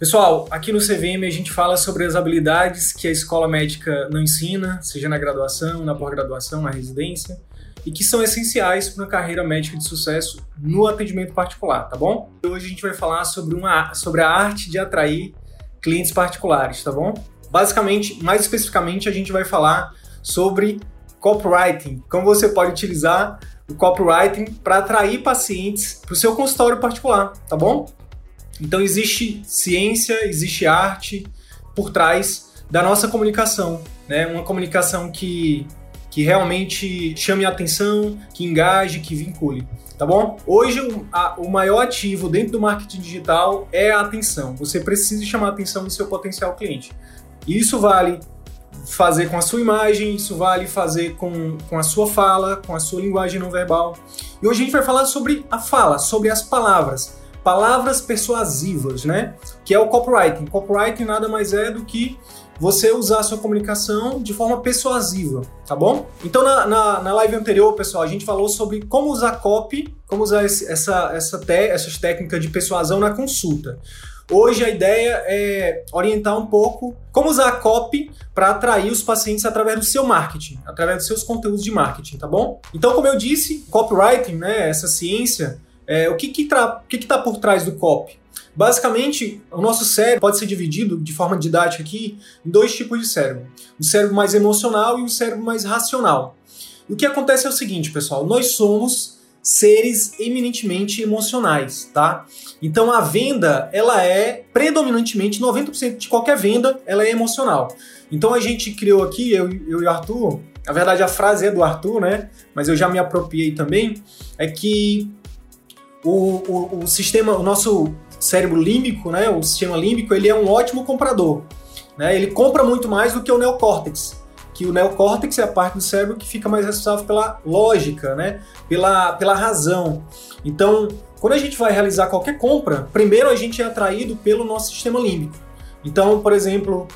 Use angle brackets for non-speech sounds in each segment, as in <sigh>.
Pessoal, aqui no CVM a gente fala sobre as habilidades que a escola médica não ensina, seja na graduação, na pós-graduação, na residência, e que são essenciais para uma carreira médica de sucesso no atendimento particular, tá bom? Hoje a gente vai falar sobre, uma, sobre a arte de atrair clientes particulares, tá bom? Basicamente, mais especificamente, a gente vai falar sobre copywriting, como você pode utilizar o copywriting para atrair pacientes para o seu consultório particular, tá bom? Então existe ciência, existe arte por trás da nossa comunicação, né? Uma comunicação que, que realmente chame a atenção, que engaje, que vincule, tá bom? Hoje o, o maior ativo dentro do marketing digital é a atenção. Você precisa chamar a atenção do seu potencial cliente. E isso vale fazer com a sua imagem, isso vale fazer com, com a sua fala, com a sua linguagem não verbal. E hoje a gente vai falar sobre a fala, sobre as palavras. Palavras persuasivas, né? Que é o copywriting. Copywriting nada mais é do que você usar a sua comunicação de forma persuasiva, tá bom? Então, na, na, na, live anterior, pessoal, a gente falou sobre como usar copy, como usar esse, essa, essa te, essas técnicas de persuasão na consulta. Hoje a ideia é orientar um pouco como usar a copy para atrair os pacientes através do seu marketing, através dos seus conteúdos de marketing, tá bom? Então, como eu disse, copywriting, né, essa ciência, é, o que que, o que que tá por trás do copy? Basicamente, o nosso cérebro pode ser dividido de forma didática aqui em dois tipos de cérebro: o cérebro mais emocional e o cérebro mais racional. E o que acontece é o seguinte, pessoal: nós somos seres eminentemente emocionais, tá? Então a venda, ela é predominantemente 90% de qualquer venda, ela é emocional. Então a gente criou aqui, eu, eu e o Arthur, na verdade a frase é do Arthur, né? Mas eu já me apropriei também, é que o, o, o sistema, o nosso cérebro límbico, né? O sistema límbico, ele é um ótimo comprador. Né? Ele compra muito mais do que o neocórtex que o neocórtex é a parte do cérebro que fica mais responsável pela lógica, né? pela, pela razão. Então, quando a gente vai realizar qualquer compra, primeiro a gente é atraído pelo nosso sistema límbico. Então, por exemplo,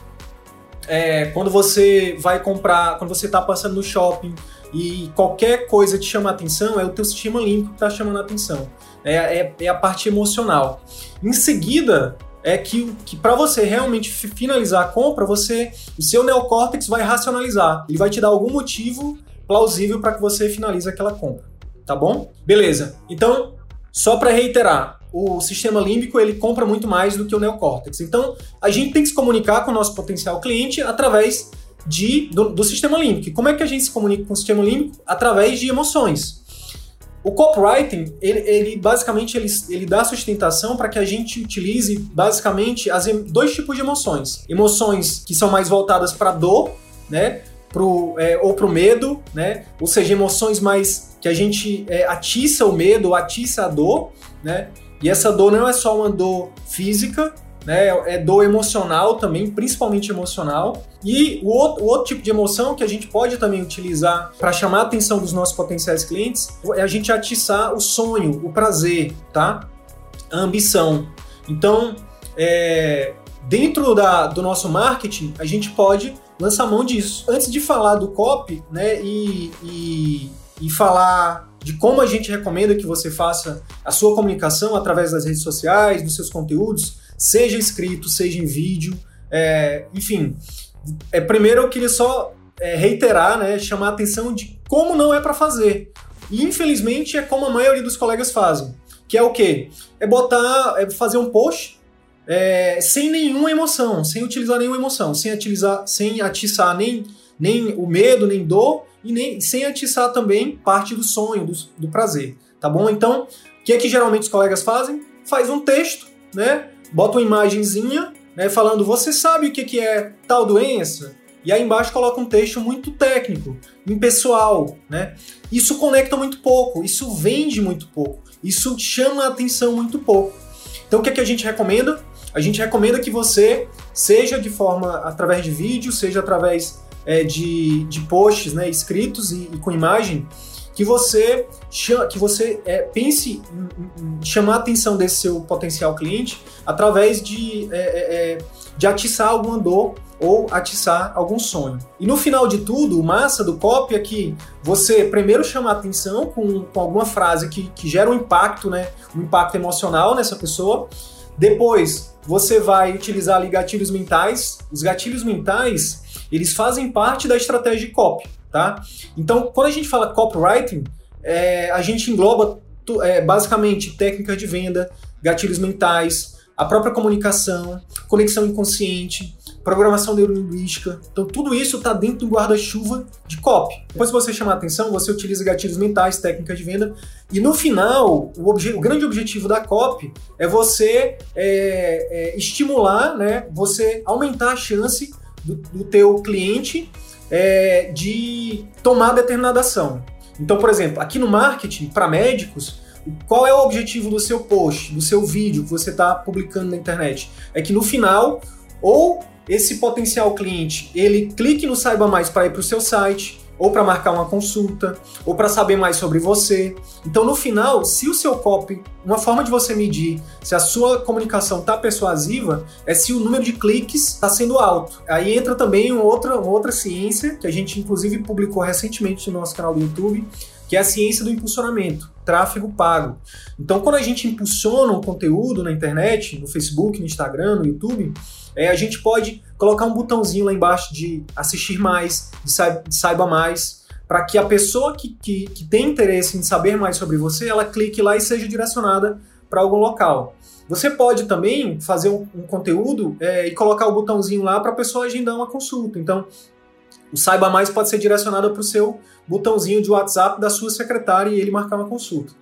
é, quando você vai comprar, quando você está passando no shopping e qualquer coisa te chama atenção, é o teu sistema límbico que está chamando a atenção. É, é, é, a parte emocional. Em seguida, é que, que para você realmente finalizar a compra, você o seu neocórtex vai racionalizar. Ele vai te dar algum motivo plausível para que você finalize aquela compra, tá bom? Beleza. Então, só para reiterar, o sistema límbico ele compra muito mais do que o neocórtex. Então, a gente tem que se comunicar com o nosso potencial cliente através de, do, do sistema límbico. Como é que a gente se comunica com o sistema límbico? Através de emoções. O copywriting, ele, ele basicamente ele, ele dá sustentação para que a gente utilize basicamente as, dois tipos de emoções. Emoções que são mais voltadas para dor, né? Pro, é, ou para o medo, né? Ou seja, emoções mais que a gente é, atiça o medo, atiça a dor, né? E essa dor não é só uma dor física, né? É dor emocional também, principalmente emocional. E o outro, o outro tipo de emoção que a gente pode também utilizar para chamar a atenção dos nossos potenciais clientes é a gente atiçar o sonho, o prazer, tá? A ambição. Então, é, dentro da, do nosso marketing, a gente pode lançar mão disso. Antes de falar do copy, né, e, e, e falar de como a gente recomenda que você faça a sua comunicação através das redes sociais, dos seus conteúdos, seja escrito, seja em vídeo, é, enfim. É, primeiro eu queria só é, reiterar, né, chamar a atenção de como não é para fazer. E infelizmente é como a maioria dos colegas fazem, que é o quê? É botar, é fazer um post é, sem nenhuma emoção, sem utilizar nenhuma emoção, sem, utilizar, sem atiçar nem, nem o medo, nem dor, e nem sem atiçar também parte do sonho, do, do prazer, tá bom? Então, o que é que geralmente os colegas fazem? Faz um texto, né? Bota uma imagenzinha, né, falando você sabe o que, que é tal doença? E aí embaixo coloca um texto muito técnico, impessoal, né? Isso conecta muito pouco, isso vende muito pouco, isso chama a atenção muito pouco. Então o que, é que a gente recomenda? A gente recomenda que você, seja de forma através de vídeo, seja através é, de, de posts né, escritos e, e com imagem, que você, que você é, pense em, em, chamar a atenção desse seu potencial cliente através de, é, é, é, de atiçar alguma dor ou atiçar algum sonho. E no final de tudo, o massa do copy é que você primeiro chama a atenção com, com alguma frase que, que gera um impacto, né, um impacto emocional nessa pessoa, depois você vai utilizar ali gatilhos mentais. Os gatilhos mentais, eles fazem parte da estratégia de copy, tá? Então, quando a gente fala copywriting, é, a gente engloba é, basicamente técnica de venda, gatilhos mentais, a própria comunicação, conexão inconsciente, programação neurolinguística. Então, tudo isso está dentro do guarda-chuva de copy. Depois, se você chamar atenção, você utiliza gatilhos mentais, técnicas de venda, e no final, o, o grande objetivo da copy é você é, é, estimular, né, você aumentar a chance do, do teu cliente é, de tomar determinada ação. Então, por exemplo, aqui no marketing, para médicos, qual é o objetivo do seu post, do seu vídeo que você está publicando na internet? É que no final, ou esse potencial cliente ele clique no Saiba Mais para ir para o seu site, ou para marcar uma consulta, ou para saber mais sobre você. Então, no final, se o seu copy, uma forma de você medir se a sua comunicação está persuasiva é se o número de cliques está sendo alto. Aí entra também uma outra, uma outra ciência que a gente inclusive publicou recentemente no nosso canal do YouTube, que é a ciência do impulsionamento, tráfego pago. Então, quando a gente impulsiona um conteúdo na internet, no Facebook, no Instagram, no YouTube, é, a gente pode colocar um botãozinho lá embaixo de assistir mais, de, sa de saiba mais, para que a pessoa que, que, que, tem interesse em saber mais sobre você, ela clique lá e seja direcionada para algum local. Você pode também fazer um, um conteúdo é, e colocar o botãozinho lá para a pessoa agendar uma consulta. Então, o Saiba Mais pode ser direcionado para o seu botãozinho de WhatsApp da sua secretária e ele marcar uma consulta.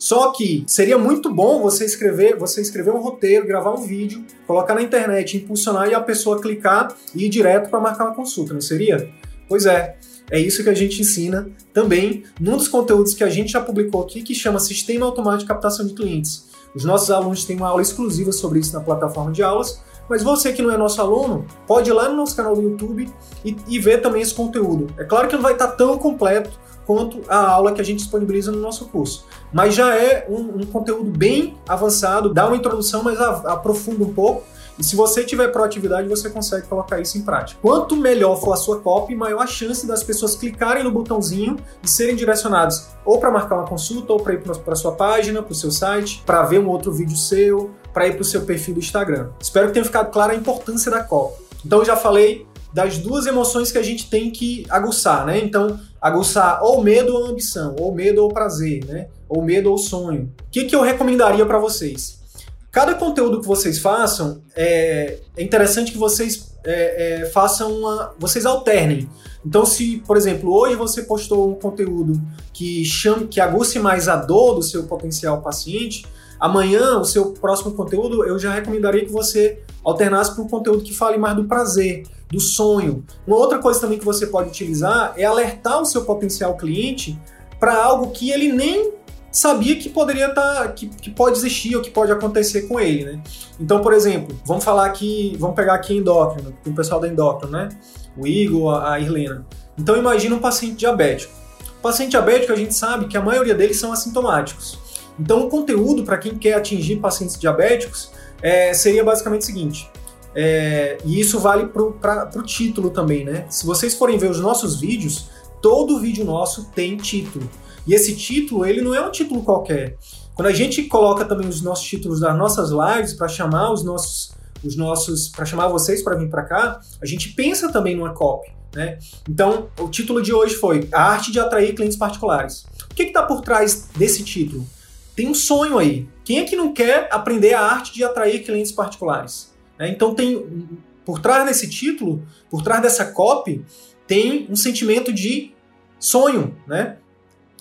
Só que seria muito bom você escrever, você escrever um roteiro, gravar um vídeo, colocar na internet, impulsionar e a pessoa clicar e ir direto para marcar uma consulta, não seria? Pois é. É isso que a gente ensina também num dos conteúdos que a gente já publicou aqui, que chama Sistema Automático de Captação de Clientes. Os nossos alunos têm uma aula exclusiva sobre isso na plataforma de aulas, mas você que não é nosso aluno, pode ir lá no nosso canal do YouTube e, e ver também esse conteúdo. É claro que não vai estar tão completo quanto a aula que a gente disponibiliza no nosso curso. Mas já é um, um conteúdo bem avançado, dá uma introdução, mas aprofunda um pouco. E se você tiver proatividade, você consegue colocar isso em prática. Quanto melhor for a sua copy, maior a chance das pessoas clicarem no botãozinho e serem direcionados ou para marcar uma consulta, ou para ir para sua página, para o seu site, para ver um outro vídeo seu, para ir para o seu perfil do Instagram. Espero que tenha ficado clara a importância da copy. Então, eu já falei das duas emoções que a gente tem que aguçar, né? Então, aguçar ou medo ou ambição, ou medo ou prazer, né? Ou medo ou sonho. O que, que eu recomendaria para vocês? Cada conteúdo que vocês façam, é, é interessante que vocês é, é, façam uma. vocês alternem. Então, se, por exemplo, hoje você postou um conteúdo que chame, que aguce mais a dor do seu potencial paciente, amanhã o seu próximo conteúdo eu já recomendaria que você alternasse para um conteúdo que fale mais do prazer, do sonho. Uma outra coisa também que você pode utilizar é alertar o seu potencial cliente para algo que ele nem sabia que poderia estar, tá, que, que pode existir ou que pode acontecer com ele, né? Então, por exemplo, vamos falar aqui, vamos pegar aqui endócrino, o pessoal da endócrino, né? O Igor, a Irlena. Então, imagina um paciente diabético. O paciente diabético, a gente sabe que a maioria deles são assintomáticos. Então, o conteúdo para quem quer atingir pacientes diabéticos é, seria basicamente o seguinte: é, e isso vale para o título também, né? Se vocês forem ver os nossos vídeos, todo vídeo nosso tem título. E esse título, ele não é um título qualquer. Quando a gente coloca também os nossos títulos das nossas lives para chamar os nossos, os nossos, para chamar vocês para vir para cá, a gente pensa também numa copy, né? Então, o título de hoje foi A Arte de Atrair Clientes Particulares. O que está por trás desse título? Tem um sonho aí. Quem é que não quer aprender a arte de atrair clientes particulares? Né? Então tem por trás desse título, por trás dessa copy, tem um sentimento de sonho, né?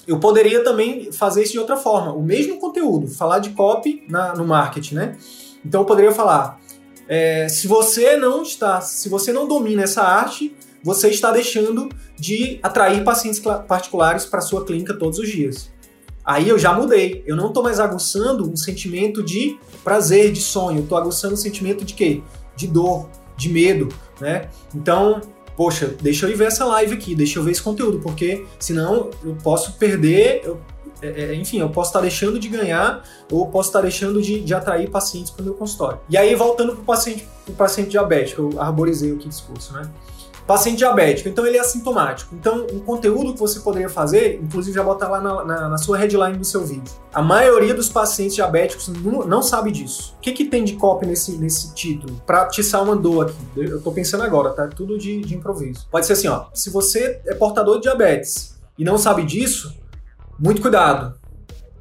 Eu poderia também fazer isso de outra forma, o mesmo conteúdo, falar de copy na, no marketing, né? Então eu poderia falar, é, se você não está, se você não domina essa arte, você está deixando de atrair pacientes particulares para sua clínica todos os dias. Aí eu já mudei. Eu não estou mais aguçando um sentimento de prazer, de sonho. Estou aguçando um sentimento de quê? De dor, de medo, né? Então, poxa, deixa eu ir ver essa live aqui, deixa eu ver esse conteúdo, porque senão eu posso perder, eu, é, é enfim, eu posso estar deixando de ganhar ou posso estar deixando de, de atrair pacientes para o meu consultório. E aí, voltando para o paciente, paciente diabético, eu arborizei aqui o discurso, né? Paciente diabético, então ele é assintomático. Então, um conteúdo que você poderia fazer, inclusive já botar lá na, na, na, sua headline do seu vídeo. A maioria dos pacientes diabéticos não, não sabe disso. O que, que tem de copy nesse, nesse título? Pra atiçar uma dor aqui. Eu tô pensando agora, tá? Tudo de, de improviso. Pode ser assim, ó. Se você é portador de diabetes e não sabe disso, muito cuidado.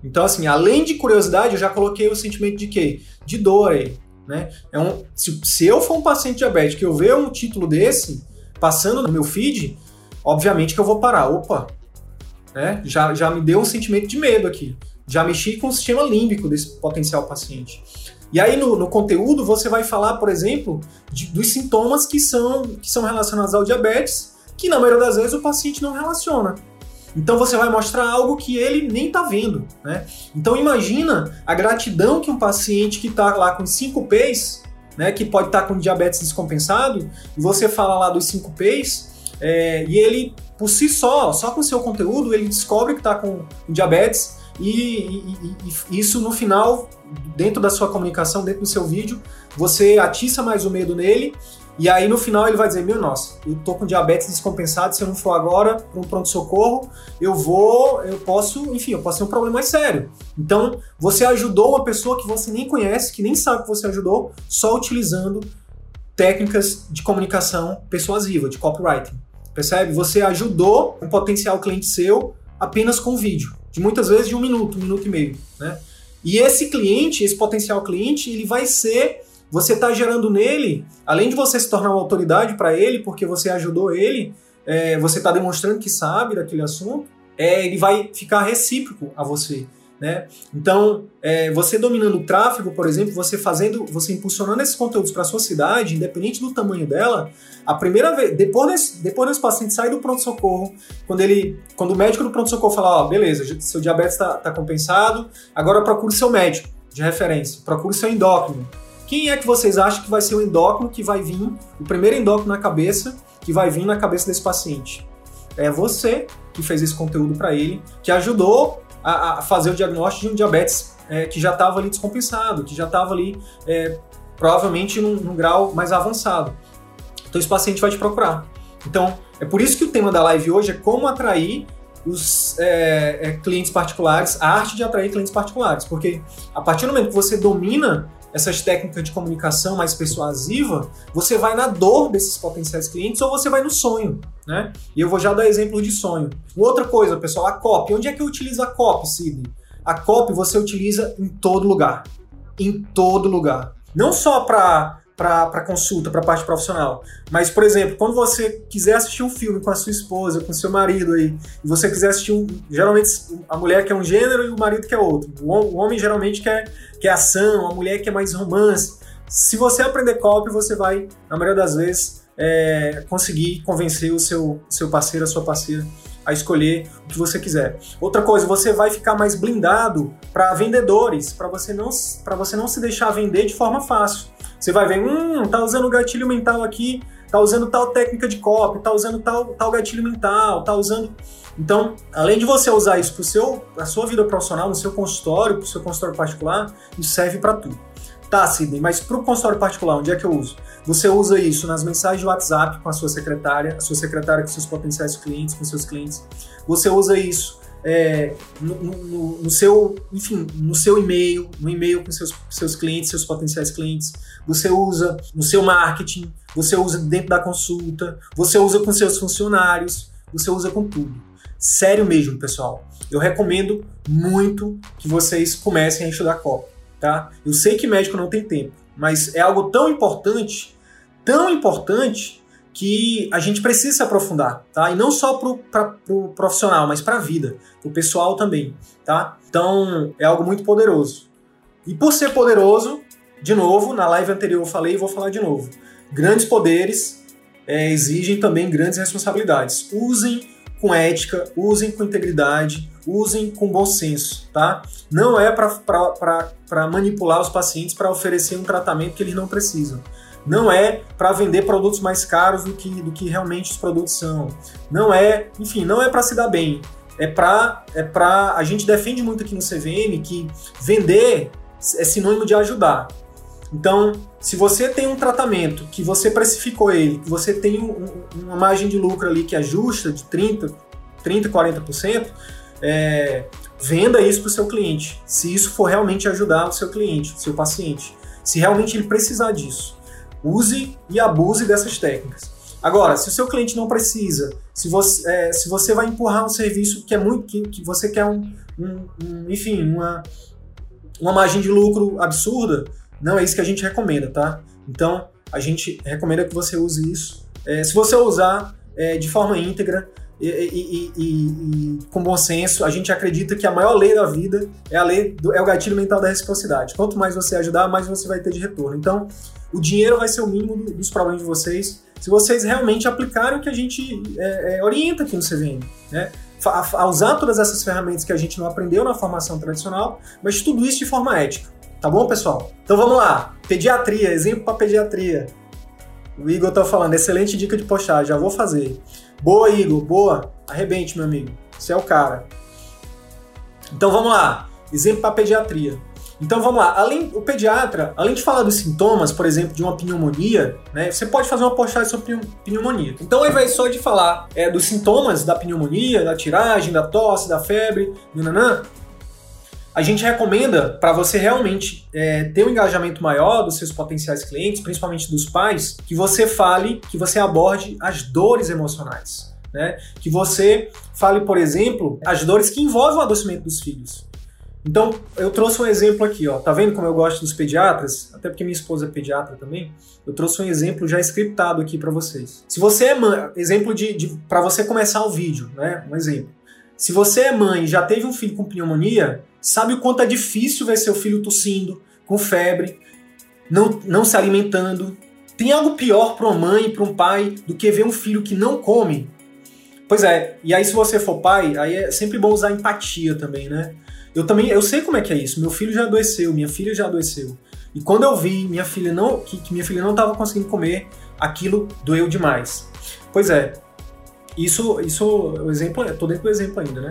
Então, assim, além de curiosidade, eu já coloquei o sentimento de quê? De dor aí. Né? É um, se, se eu for um paciente diabético e eu ver um título desse passando no meu feed, obviamente que eu vou parar. Opa, né? já, já me deu um sentimento de medo aqui. Já mexi com o sistema límbico desse potencial paciente. E aí no, no conteúdo você vai falar, por exemplo, de, dos sintomas que são, que são relacionados ao diabetes, que na maioria das vezes o paciente não relaciona. Então você vai mostrar algo que ele nem está vendo, né? Então imagina a gratidão que um paciente que está lá com 5 P's, né, que pode estar tá com diabetes descompensado, e você fala lá dos 5 P's, é, e ele, por si só, só com o seu conteúdo, ele descobre que está com diabetes, e, e, e, isso no final, dentro da sua comunicação, dentro do seu vídeo, você atiça mais o medo nele e aí no final ele vai dizer: Meu, nossa, eu tô com diabetes descompensado, se eu não for agora para um pronto-socorro, eu vou, eu posso, enfim, eu posso ter um problema mais sério. Então, você ajudou uma pessoa que você nem conhece, que nem sabe que você ajudou, só utilizando técnicas de comunicação persuasiva, de copywriting. Percebe? Você ajudou um potencial cliente seu apenas com vídeo, de muitas vezes de um minuto, um minuto e meio, né? E esse cliente, esse potencial cliente, ele vai ser você está gerando nele, além de você se tornar uma autoridade para ele, porque você ajudou ele, é, você está demonstrando que sabe daquele assunto, é, ele vai ficar recíproco a você. Né? Então, é, você dominando o tráfego, por exemplo, você fazendo, você impulsionando esses conteúdos para sua cidade, independente do tamanho dela, a primeira vez, depois desse, depois desse paciente sair do pronto socorro, quando ele, quando o médico do pronto socorro falar, ó, beleza, seu diabetes está tá compensado, agora procure seu médico de referência, procure seu endócrino, quem é que vocês acham que vai ser o endócrino que vai vir, o primeiro endócrino na cabeça, que vai vir na cabeça desse paciente? É você que fez esse conteúdo para ele, que ajudou a, a, fazer o diagnóstico de um diabetes é, que já estava ali descompensado, que já estava ali é, provavelmente num, num grau mais avançado. Então esse paciente vai te procurar. Então é por isso que o tema da live hoje é como atrair os é, é, clientes particulares, a arte de atrair clientes particulares, porque a partir do momento que você domina essas técnicas de comunicação mais persuasiva, você vai na dor desses potenciais clientes ou você vai no sonho, né? E eu vou já dar exemplo de sonho. Outra coisa, pessoal, a copy. Onde é que eu utilizo a copy, Sidney? A copy você utiliza em todo lugar. Em todo lugar. Não só para para consulta, para parte profissional. Mas, por exemplo, quando você quiser assistir um filme com a sua esposa, com seu marido aí, e você quiser assistir um. Geralmente a mulher quer um gênero e o marido quer outro. O homem geralmente quer, quer ação, a mulher quer mais romance. Se você aprender copy, você vai, na maioria das vezes, é, conseguir convencer o seu, seu parceiro, a sua parceira a escolher o que você quiser. Outra coisa, você vai ficar mais blindado para vendedores, para você não para você não se deixar vender de forma fácil. Você vai ver, hum, tá usando gatilho mental aqui, tá usando tal técnica de copy, tá usando tal, tal gatilho mental, tá usando. Então, além de você usar isso para seu, a sua vida profissional, no seu consultório, para o seu consultório particular, isso serve para tudo. Tá, Sidney, mas para o consultório particular, onde é que eu uso? Você usa isso nas mensagens de WhatsApp com a sua secretária, a sua secretária com seus potenciais clientes, com seus clientes. Você usa isso é, no, no, no, seu, enfim, no seu e-mail, no e-mail com seus, seus clientes, seus potenciais clientes. Você usa no seu marketing, você usa dentro da consulta, você usa com seus funcionários, você usa com tudo. Sério mesmo, pessoal. Eu recomendo muito que vocês comecem a estudar copy, tá? Eu sei que médico não tem tempo, mas é algo tão importante, tão importante que a gente precisa se aprofundar, tá? E não só para o pro profissional, mas para a vida, para o pessoal também, tá? Então é algo muito poderoso. E por ser poderoso, de novo, na live anterior eu falei e vou falar de novo. Grandes poderes é, exigem também grandes responsabilidades. Usem com ética, usem com integridade, usem com bom senso, tá? Não é para manipular os pacientes para oferecer um tratamento que eles não precisam não é para vender produtos mais caros do que, do que realmente os produtos são. Não é, enfim, não é para se dar bem. É para é para a gente defende muito aqui no CVM que vender é sinônimo de ajudar. Então, se você tem um tratamento que você precificou ele, que você tem um, uma margem de lucro ali que ajusta de 30%, 30 40%, é, venda isso para o seu cliente. Se isso for realmente ajudar o seu cliente, o seu paciente. Se realmente ele precisar disso. Use e abuse dessas técnicas. Agora, se o seu cliente não precisa, se você, é, se você vai empurrar um serviço que é muito que, que você quer um, um, um, enfim, uma, uma margem de lucro absurda, não é isso que a gente recomenda, tá? Então, a gente recomenda que você use isso. É, se você usar é, de forma íntegra, e, e, e, e, com bom senso, a gente acredita que a maior lei da vida é a lei do, é o gatilho mental da reciprocidade. Quanto mais você ajudar, mais você vai ter de retorno. Então, o dinheiro vai ser o mínimo do, dos problemas de vocês se vocês realmente aplicarem o que a gente é, é, orienta aqui no CVM, né? A, usar todas essas ferramentas que a gente não aprendeu na formação tradicional, mas tudo isso de forma ética. Tá bom, pessoal? Então vamos lá. Pediatria, exemplo para pediatria. O Igor tá falando, excelente dica de postagem, já vou fazer. Boa, Igor, boa. Arrebente, meu amigo. Você é o cara. Então vamos lá. Exemplo para pediatria. Então vamos lá. Além, o pediatra, além de falar dos sintomas, por exemplo, de uma pneumonia, né, você pode fazer uma postagem sobre pneumonia. Então, ao invés só de falar é, dos sintomas da pneumonia, da tiragem, da tosse, da febre, nananã, a gente recomenda para você realmente é, ter um engajamento maior dos seus potenciais clientes, principalmente dos pais, que você fale, que você aborde as dores emocionais. Né? Que você fale, por exemplo, as dores que envolvem o adoecimento dos filhos. Então, eu trouxe um exemplo aqui, ó. Tá vendo como eu gosto dos pediatras? Até porque minha esposa é pediatra também. Eu trouxe um exemplo já scriptado aqui para vocês. Se você é mãe, exemplo de, de para você começar o vídeo, né? Um exemplo. Se você é mãe e já teve um filho com pneumonia, sabe o quanto é difícil ver seu filho tossindo, com febre, não, não se alimentando. Tem algo pior para uma mãe e para um pai do que ver um filho que não come? Pois é, e aí se você for pai, aí é sempre bom usar empatia também, né? Eu também, eu sei como é que é isso. Meu filho já adoeceu, minha filha já adoeceu. E quando eu vi minha filha não, que, que minha filha não estava conseguindo comer, aquilo doeu demais. Pois é, isso, isso, o exemplo, tô dentro do exemplo ainda, né?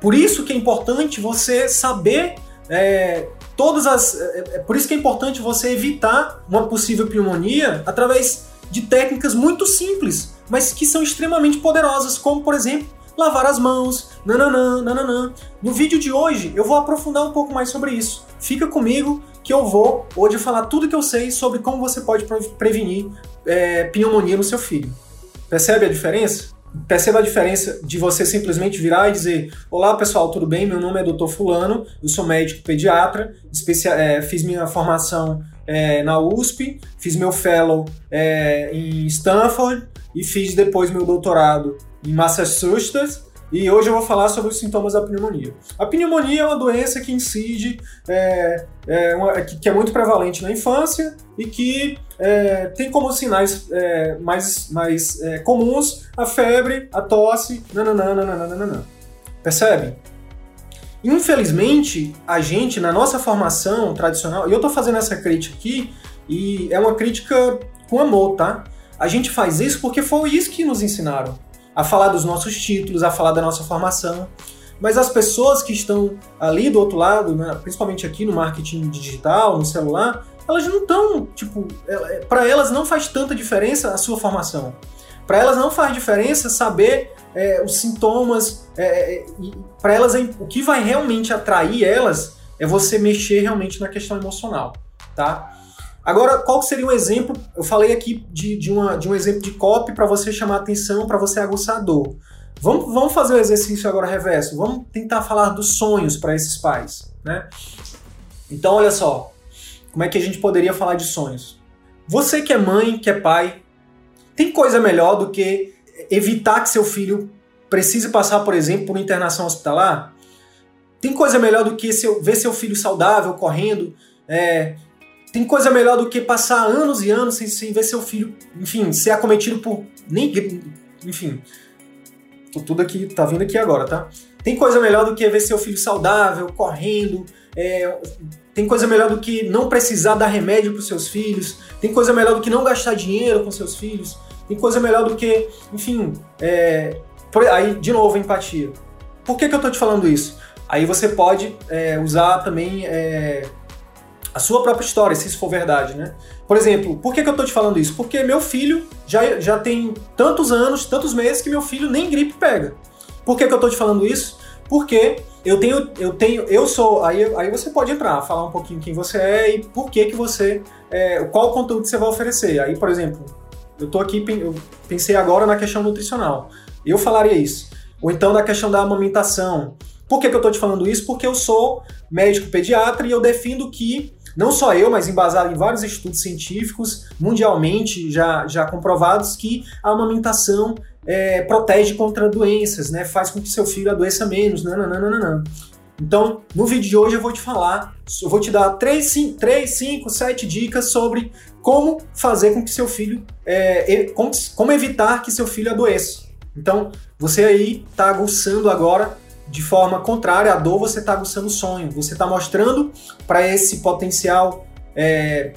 Por isso que é importante você saber é, todas as, é, é, por isso que é importante você evitar uma possível pneumonia através de técnicas muito simples, mas que são extremamente poderosas, como por exemplo lavar as mãos, nananã, nananã. No vídeo de hoje eu vou aprofundar um pouco mais sobre isso. Fica comigo que eu vou hoje falar tudo que eu sei sobre como você pode prevenir é, pneumonia no seu filho. Percebe a diferença? Perceba a diferença de você simplesmente virar e dizer: Olá pessoal, tudo bem? Meu nome é Dr. Fulano, eu sou médico pediatra, é, fiz minha formação é, na USP, fiz meu fellow é, em Stanford e fiz depois meu doutorado em Massachusetts e hoje eu vou falar sobre os sintomas da pneumonia. A pneumonia é uma doença que incide, é, é uma, que é muito prevalente na infância e que é, tem como sinais é, mais, mais é, comuns a febre, a tosse, nananana, Percebe? Infelizmente, a gente, na nossa formação tradicional, e eu estou fazendo essa crítica aqui, e é uma crítica com amor, tá? A gente faz isso porque foi isso que nos ensinaram a falar dos nossos títulos, a falar da nossa formação. Mas as pessoas que estão ali do outro lado, né, principalmente aqui no marketing digital, no celular, elas não estão, tipo, é, é, para elas não faz tanta diferença a sua formação. Para elas não faz diferença saber é, os sintomas. É, é para elas, o que vai realmente atrair elas é você mexer realmente na questão emocional, tá? Agora, qual seria um exemplo? Eu falei aqui de, de, uma, de um exemplo de copy para você chamar atenção, para você aguçar a dor. Vamos, vamos fazer o exercício agora reverso. Vamos tentar falar dos sonhos para esses pais, né? Então, olha só. Como é que a gente poderia falar de sonhos? Você que é mãe, que é pai, tem coisa melhor do que evitar que seu filho precise passar, por exemplo, por internação hospitalar? Tem coisa melhor do que seu, ver seu filho saudável, correndo, é, tem coisa melhor do que passar anos e anos sem, sem ver seu filho, enfim, ser acometido por. Nem, enfim. Tudo aqui, tá vindo aqui agora, tá? Tem coisa melhor do que ver seu filho saudável, correndo. É, tem coisa melhor do que não precisar dar remédio para seus filhos. Tem coisa melhor do que não gastar dinheiro com seus filhos. Tem coisa melhor do que, enfim. É, aí, de novo, empatia. Por que, que eu tô te falando isso? Aí você pode é, usar também é, a sua própria história, se isso for verdade, né? Por exemplo, por que, que eu tô te falando isso? Porque meu filho já, já tem tantos anos, tantos meses que meu filho nem gripe pega. Por que, que eu tô te falando isso? Porque eu tenho, eu tenho, eu sou. Aí, aí você pode entrar, falar um pouquinho quem você é e por que que você. É, qual conteúdo você vai oferecer. Aí, por exemplo, eu tô aqui, eu pensei agora na questão nutricional. Eu falaria isso. Ou então na questão da amamentação. Por que, que eu tô te falando isso? Porque eu sou médico pediatra e eu defendo que não só eu, mas embasado em vários estudos científicos, mundialmente já, já comprovados, que a amamentação é, protege contra doenças, né? Faz com que seu filho adoeça menos, não. Então, no vídeo de hoje eu vou te falar, eu vou te dar 3, 5, 7 dicas sobre como fazer com que seu filho, é, como evitar que seu filho adoeça. Então, você aí está aguçando agora de forma contrária à dor, você está aguçando o sonho. Você está mostrando para esse potencial é,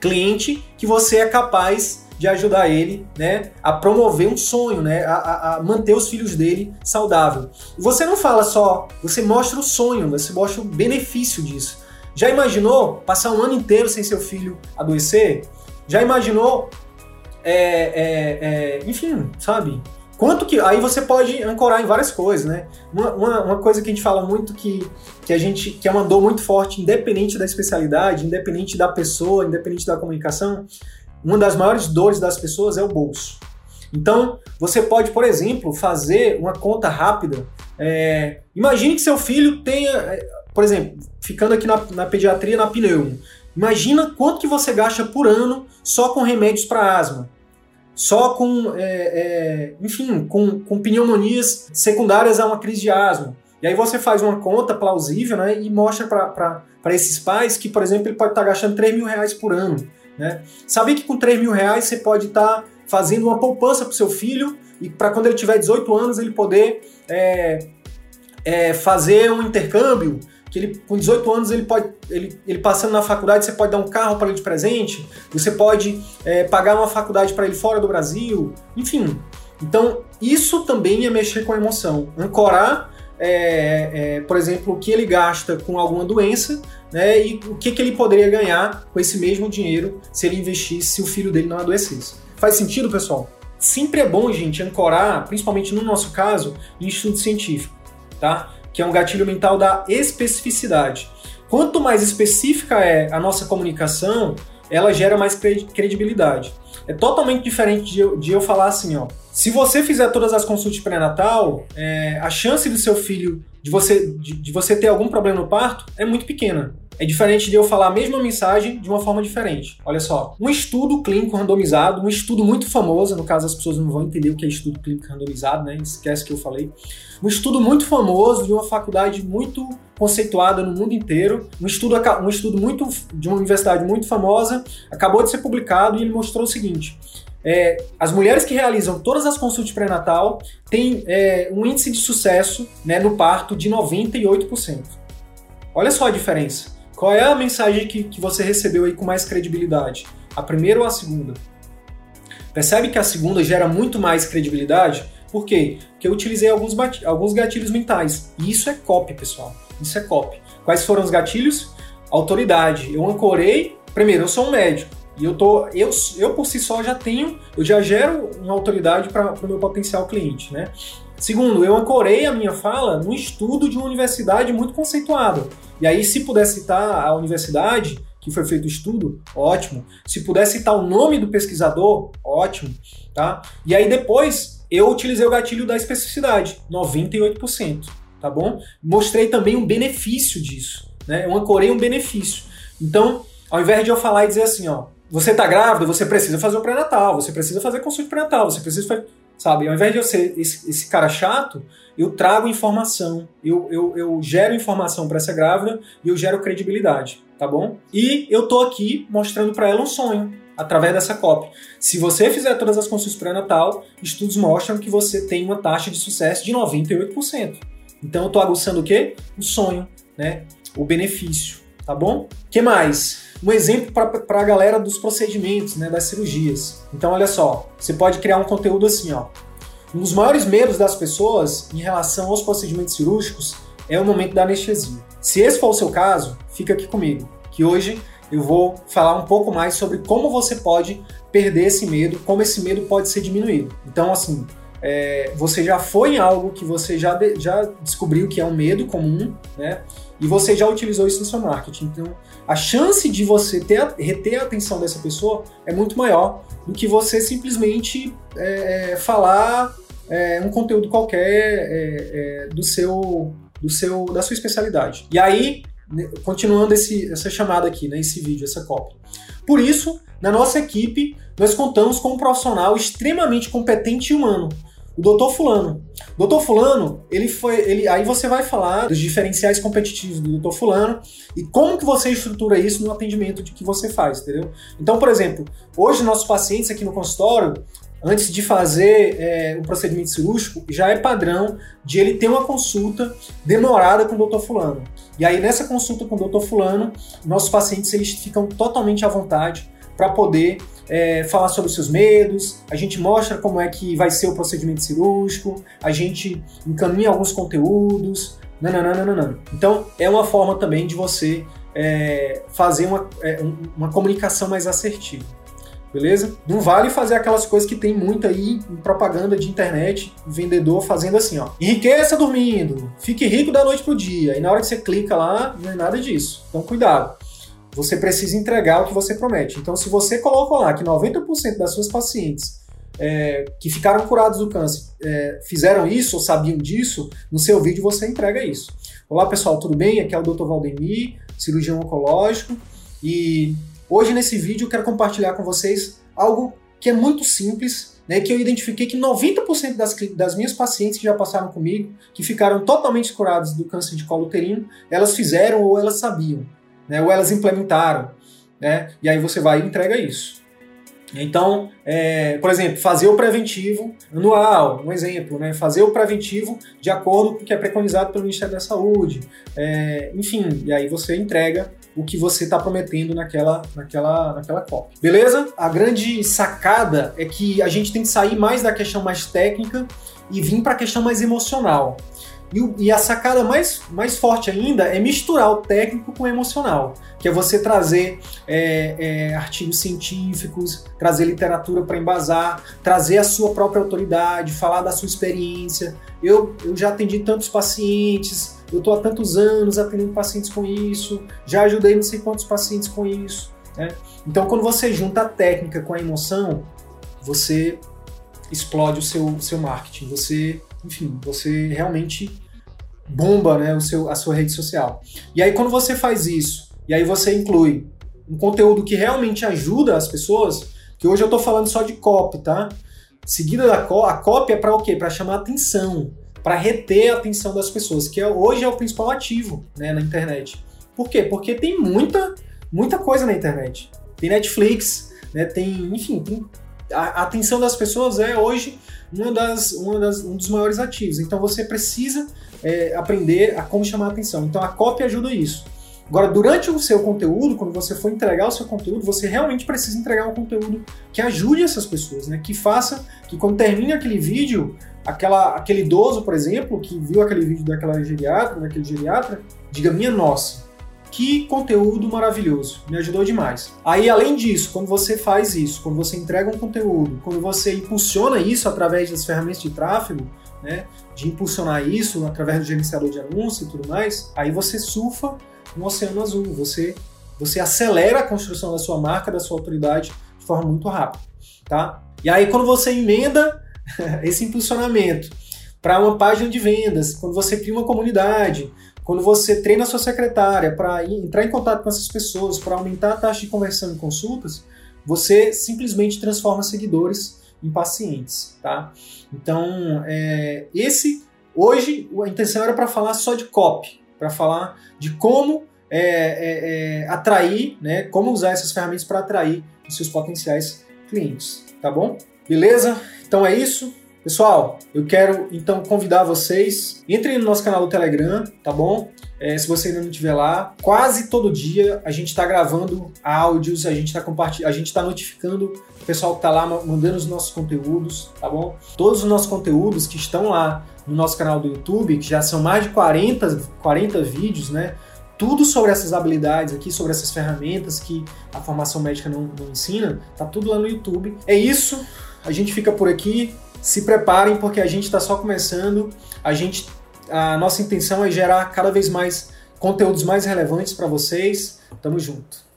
cliente que você é capaz de ajudar ele né, a promover um sonho, né, a, a manter os filhos dele saudável. Você não fala só, você mostra o sonho, você mostra o benefício disso. Já imaginou passar um ano inteiro sem seu filho adoecer? Já imaginou, é, é, é, enfim, sabe? Quanto que. Aí você pode ancorar em várias coisas, né? Uma, uma, uma, coisa que a gente fala muito que, que a gente. que é uma dor muito forte, independente da especialidade, independente da pessoa, independente da comunicação, uma das maiores dores das pessoas é o bolso. Então, você pode, por exemplo, fazer uma conta rápida. É, imagine que seu filho tenha, é, por exemplo, ficando aqui na, na pediatria, na pneu. Imagina quanto que você gasta por ano só com remédios para asma só com, é, é, enfim, com, com pneumonias secundárias a uma crise de asma. E aí você faz uma conta plausível né, e mostra para esses pais que, por exemplo, ele pode estar tá gastando 3 mil reais por ano. Né? Saber que com 3 mil reais você pode estar tá fazendo uma poupança para o seu filho e para quando ele tiver 18 anos ele poder é, é, fazer um intercâmbio que ele com 18 anos ele pode ele, ele passando na faculdade você pode dar um carro para ele de presente você pode é, pagar uma faculdade para ele fora do Brasil enfim. Então isso também é mexer com a emoção. Ancorar é, é, por exemplo o que ele gasta com alguma doença né e o que, que ele poderia ganhar com esse mesmo dinheiro se ele investisse se o filho dele não adoecesse. Faz sentido pessoal? Sempre é bom gente ancorar principalmente no nosso caso em estudo científico tá que é um gatilho mental da especificidade. Quanto mais específica é a nossa comunicação, ela gera mais credibilidade. É totalmente diferente de eu, de eu falar assim, ó. Se você fizer todas as consultas pré-natal, é, a chance do seu filho de você, de, de você ter algum problema no parto é muito pequena. É diferente de eu falar a mesma mensagem de uma forma diferente. Olha só, um estudo clínico randomizado, um estudo muito famoso, no caso as pessoas não vão entender o que é estudo clínico randomizado, né? Esquece que eu falei. Um estudo muito famoso de uma faculdade muito conceituada no mundo inteiro, um estudo, um estudo muito de uma universidade muito famosa, acabou de ser publicado e ele mostrou o seguinte: é, as mulheres que realizam todas as consultas pré-natal têm é, um índice de sucesso né, no parto de 98%. Olha só a diferença. Qual é a mensagem que, que você recebeu aí com mais credibilidade? A primeira ou a segunda? Percebe que a segunda gera muito mais credibilidade? Por quê? Porque eu utilizei alguns, alguns gatilhos mentais. E isso é copy, pessoal. Isso é copy. Quais foram os gatilhos? Autoridade. Eu ancorei. Primeiro, eu sou um médico. E eu tô. Eu, eu por si só já tenho. Eu já gero uma autoridade para o meu potencial cliente, né? Segundo, eu ancorei a minha fala no estudo de uma universidade muito conceituada. E aí, se puder citar a universidade que foi feito o estudo, ótimo. Se puder citar o nome do pesquisador, ótimo, tá? E aí depois eu utilizei o gatilho da especificidade, 98%, tá bom? Mostrei também um benefício disso, né? Eu ancorei um benefício. Então, ao invés de eu falar e dizer assim, ó, você tá grávida, você precisa fazer o pré-natal, você precisa fazer consulta pré-natal, você precisa fazer sabe? Ao invés de eu ser esse, esse cara chato, eu trago informação, eu, eu, eu gero informação para essa grávida e eu gero credibilidade, tá bom? E eu tô aqui mostrando para ela um sonho através dessa cópia. Se você fizer todas as consultas pré-natal, estudos mostram que você tem uma taxa de sucesso de 98%. Então eu tô aguçando o quê? O sonho, né? O benefício, tá bom? Que mais? um exemplo para a galera dos procedimentos, né, das cirurgias. Então, olha só, você pode criar um conteúdo assim, ó. Um dos maiores medos das pessoas em relação aos procedimentos cirúrgicos é o momento da anestesia. Se esse for o seu caso, fica aqui comigo, que hoje eu vou falar um pouco mais sobre como você pode perder esse medo, como esse medo pode ser diminuído. Então, assim, é, você já foi em algo que você já, de, já descobriu que é um medo comum, né? E você já utilizou isso no seu marketing. Então, a chance de você ter, reter a atenção dessa pessoa é muito maior do que você simplesmente é, é falar é, um conteúdo qualquer é, é, do seu, do seu, da sua especialidade. E aí, né, continuando esse, essa chamada aqui, né, esse vídeo, essa cópia. Por isso, na nossa equipe, nós contamos com um profissional extremamente competente e humano, o doutor fulano. Doutor fulano, ele foi, ele, aí você vai falar dos diferenciais competitivos do doutor fulano e como que você estrutura isso no atendimento de que você faz, entendeu? Então, por exemplo, hoje nossos pacientes aqui no consultório, antes de fazer é, o procedimento cirúrgico, já é padrão de ele ter uma consulta demorada com o doutor fulano. E aí nessa consulta com o doutor fulano, nossos pacientes eles ficam totalmente à vontade para poder é, falar sobre os seus medos, a gente mostra como é que vai ser o procedimento cirúrgico, a gente encaminha alguns conteúdos, nananana. Então, é uma forma também de você é, fazer uma, é, uma comunicação mais assertiva. Beleza? Não vale fazer aquelas coisas que tem muito aí em propaganda de internet, vendedor fazendo assim, ó. Enriqueça dormindo, fique rico da noite pro dia. E na hora que você clica lá, não é nada disso. Então, cuidado você precisa entregar o que você promete. Então, se você coloca lá que 90% das suas pacientes é, que ficaram curados do câncer é, fizeram isso ou sabiam disso, no seu vídeo você entrega isso. Olá pessoal, tudo bem? Aqui é o Dr. Valdemir, cirurgião oncológico, e hoje nesse vídeo eu quero compartilhar com vocês algo que é muito simples, né, que eu identifiquei que 90% das, das minhas pacientes que já passaram comigo, que ficaram totalmente curadas do câncer de colo uterino, elas fizeram ou elas sabiam né? ou elas implementaram. Né? E aí você vai e entrega isso. Então, é, por exemplo, fazer o preventivo anual, um exemplo, né? fazer o preventivo de acordo com o que é preconizado pelo Ministério da Saúde, é, enfim, e aí você entrega o que você está prometendo naquela, naquela, naquela cópia. Beleza? A grande sacada é que a gente tem que sair mais da questão mais técnica e vir para a questão mais emocional. E, e, a sacada mais, mais forte ainda é misturar o técnico com o emocional, que é você trazer é, é, artigos científicos, trazer literatura para embasar, trazer a sua própria autoridade, falar da sua experiência. Eu, eu já atendi tantos pacientes, eu estou há tantos anos atendendo pacientes com isso, já ajudei não sei quantos pacientes com isso. Né? Então, quando você junta a técnica com a emoção, você explode o seu, seu marketing. Você enfim, você realmente bomba né, o seu, a sua rede social. E aí, quando você faz isso, e aí você inclui um conteúdo que realmente ajuda as pessoas, que hoje eu estou falando só de copy, tá? Seguida da co a copy é para o quê? Para chamar atenção, para reter a atenção das pessoas, que é, hoje é o principal ativo né, na internet. Por quê? Porque tem muita, muita coisa na internet. Tem Netflix, né, tem, enfim, tem, a, atenção das pessoas é hoje uma das, uma das, um dos maiores ativos. Então você precisa é, aprender a como chamar a atenção. Então a cópia ajuda isso. Agora, durante o seu conteúdo, quando você for entregar o seu conteúdo, você realmente precisa entregar um conteúdo que ajude essas pessoas, né? Que faça que quando termine aquele vídeo, aquela, aquele idoso, por exemplo, que viu aquele vídeo daquela geriatra, daquele geriatra, diga minha nossa, que conteúdo maravilhoso, me ajudou demais. Aí, além disso, quando você faz isso, quando você entrega um conteúdo, quando você impulsiona isso através das ferramentas de tráfego, né, de impulsionar isso através do gerenciador de anúncio e tudo mais, aí você surfa no oceano azul, você, você acelera a construção da sua marca, da sua autoridade de forma muito rápida, tá? E aí, quando você emenda <laughs> esse impulsionamento para uma página de vendas, quando você cria uma comunidade, quando você treina a sua secretária para entrar em contato com essas pessoas, para aumentar a taxa de conversão em consultas, você simplesmente transforma seguidores em pacientes, tá? Então, é, esse hoje a intenção era para falar só de copy, para falar de como é, é, é, atrair, né? Como usar essas ferramentas para atrair os seus potenciais clientes, tá bom? Beleza? Então é isso. Pessoal, eu quero então convidar vocês, entrem no nosso canal do Telegram, tá bom? É, se você ainda não estiver lá, quase todo dia a gente está gravando áudios, a gente está compartilhando, a gente está notificando o pessoal que está lá mandando os nossos conteúdos, tá bom? Todos os nossos conteúdos que estão lá no nosso canal do YouTube, que já são mais de 40, 40 vídeos, né? tudo sobre essas habilidades aqui, sobre essas ferramentas que a formação médica não, não ensina, tá tudo lá no YouTube. É isso, a gente fica por aqui. Se preparem porque a gente está só começando. A gente, a nossa intenção é gerar cada vez mais conteúdos mais relevantes para vocês. Tamo junto.